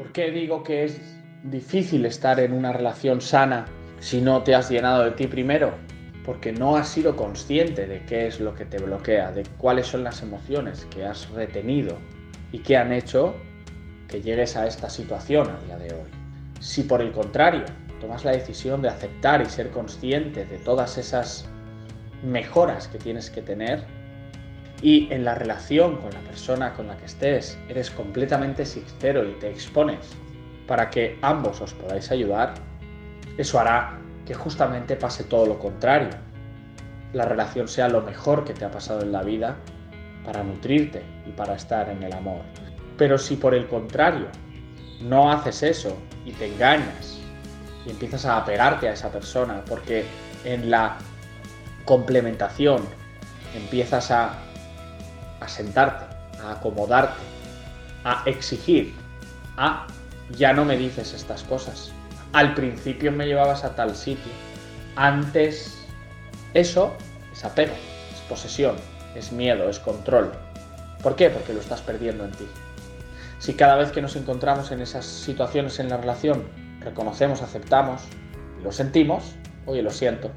¿Por qué digo que es difícil estar en una relación sana si no te has llenado de ti primero? Porque no has sido consciente de qué es lo que te bloquea, de cuáles son las emociones que has retenido y que han hecho que llegues a esta situación a día de hoy. Si por el contrario tomas la decisión de aceptar y ser consciente de todas esas mejoras que tienes que tener, y en la relación con la persona con la que estés eres completamente sincero y te expones para que ambos os podáis ayudar, eso hará que justamente pase todo lo contrario. La relación sea lo mejor que te ha pasado en la vida para nutrirte y para estar en el amor. Pero si por el contrario no haces eso y te engañas y empiezas a apegarte a esa persona porque en la complementación empiezas a a sentarte, a acomodarte, a exigir, a ya no me dices estas cosas. Al principio me llevabas a tal sitio. Antes eso es apego, es posesión, es miedo, es control. ¿Por qué? Porque lo estás perdiendo en ti. Si cada vez que nos encontramos en esas situaciones en la relación reconocemos, aceptamos lo sentimos, oye, lo siento,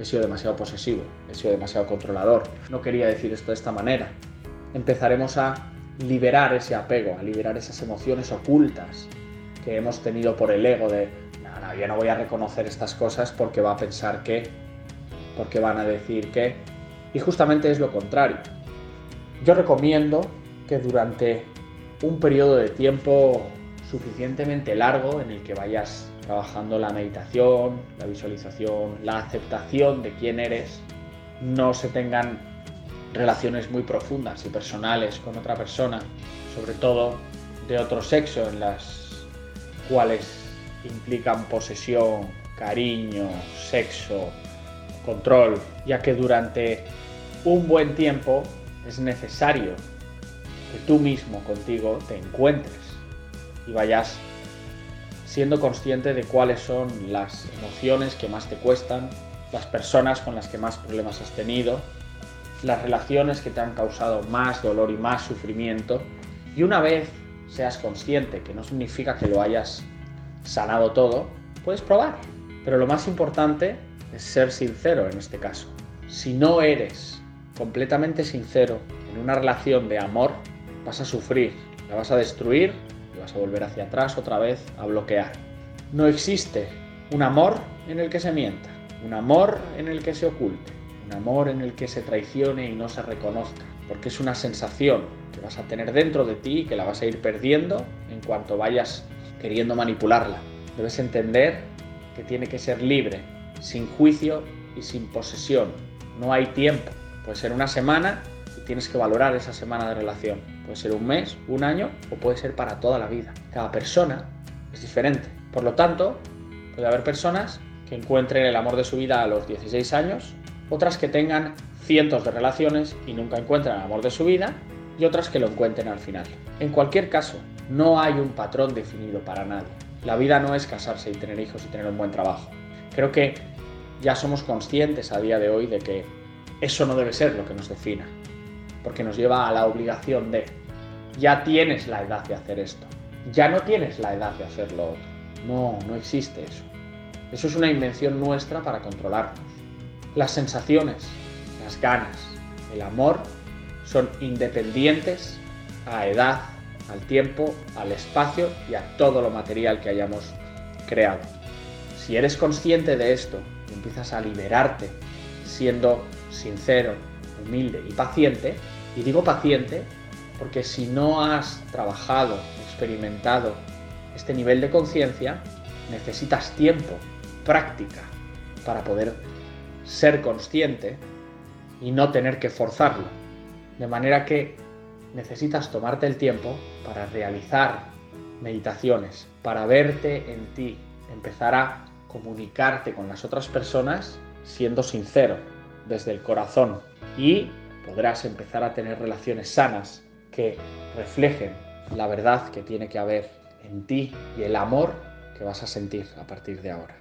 he sido demasiado posesivo, he sido demasiado controlador, no quería decir esto de esta manera, empezaremos a liberar ese apego, a liberar esas emociones ocultas que hemos tenido por el ego de, no, ya no voy a reconocer estas cosas porque va a pensar que, porque van a decir que, y justamente es lo contrario. Yo recomiendo que durante un periodo de tiempo suficientemente largo en el que vayas trabajando la meditación, la visualización, la aceptación de quién eres, no se tengan relaciones muy profundas y personales con otra persona, sobre todo de otro sexo, en las cuales implican posesión, cariño, sexo, control, ya que durante un buen tiempo es necesario que tú mismo contigo te encuentres y vayas siendo consciente de cuáles son las emociones que más te cuestan, las personas con las que más problemas has tenido, las relaciones que te han causado más dolor y más sufrimiento. Y una vez seas consciente, que no significa que lo hayas sanado todo, puedes probar. Pero lo más importante es ser sincero en este caso. Si no eres completamente sincero en una relación de amor, vas a sufrir, la vas a destruir vas a volver hacia atrás otra vez a bloquear. No existe un amor en el que se mienta, un amor en el que se oculte amor en el que se traicione y no se reconozca, porque es una sensación que vas a tener dentro de ti y que la vas a ir perdiendo en cuanto vayas queriendo manipularla. Debes entender que tiene que ser libre, sin juicio y sin posesión. No hay tiempo. Puede ser una semana y tienes que valorar esa semana de relación. Puede ser un mes, un año o puede ser para toda la vida. Cada persona es diferente. Por lo tanto, puede haber personas que encuentren el amor de su vida a los 16 años otras que tengan cientos de relaciones y nunca encuentran el amor de su vida, y otras que lo encuentren al final. En cualquier caso, no hay un patrón definido para nadie. La vida no es casarse y tener hijos y tener un buen trabajo. Creo que ya somos conscientes a día de hoy de que eso no debe ser lo que nos defina, porque nos lleva a la obligación de, ya tienes la edad de hacer esto, ya no tienes la edad de hacer lo otro. No, no existe eso. Eso es una invención nuestra para controlarnos. Las sensaciones, las ganas, el amor son independientes a edad, al tiempo, al espacio y a todo lo material que hayamos creado. Si eres consciente de esto empiezas a liberarte siendo sincero, humilde y paciente, y digo paciente porque si no has trabajado, experimentado este nivel de conciencia, necesitas tiempo, práctica, para poder ser consciente y no tener que forzarlo. De manera que necesitas tomarte el tiempo para realizar meditaciones, para verte en ti, empezar a comunicarte con las otras personas siendo sincero, desde el corazón. Y podrás empezar a tener relaciones sanas que reflejen la verdad que tiene que haber en ti y el amor que vas a sentir a partir de ahora.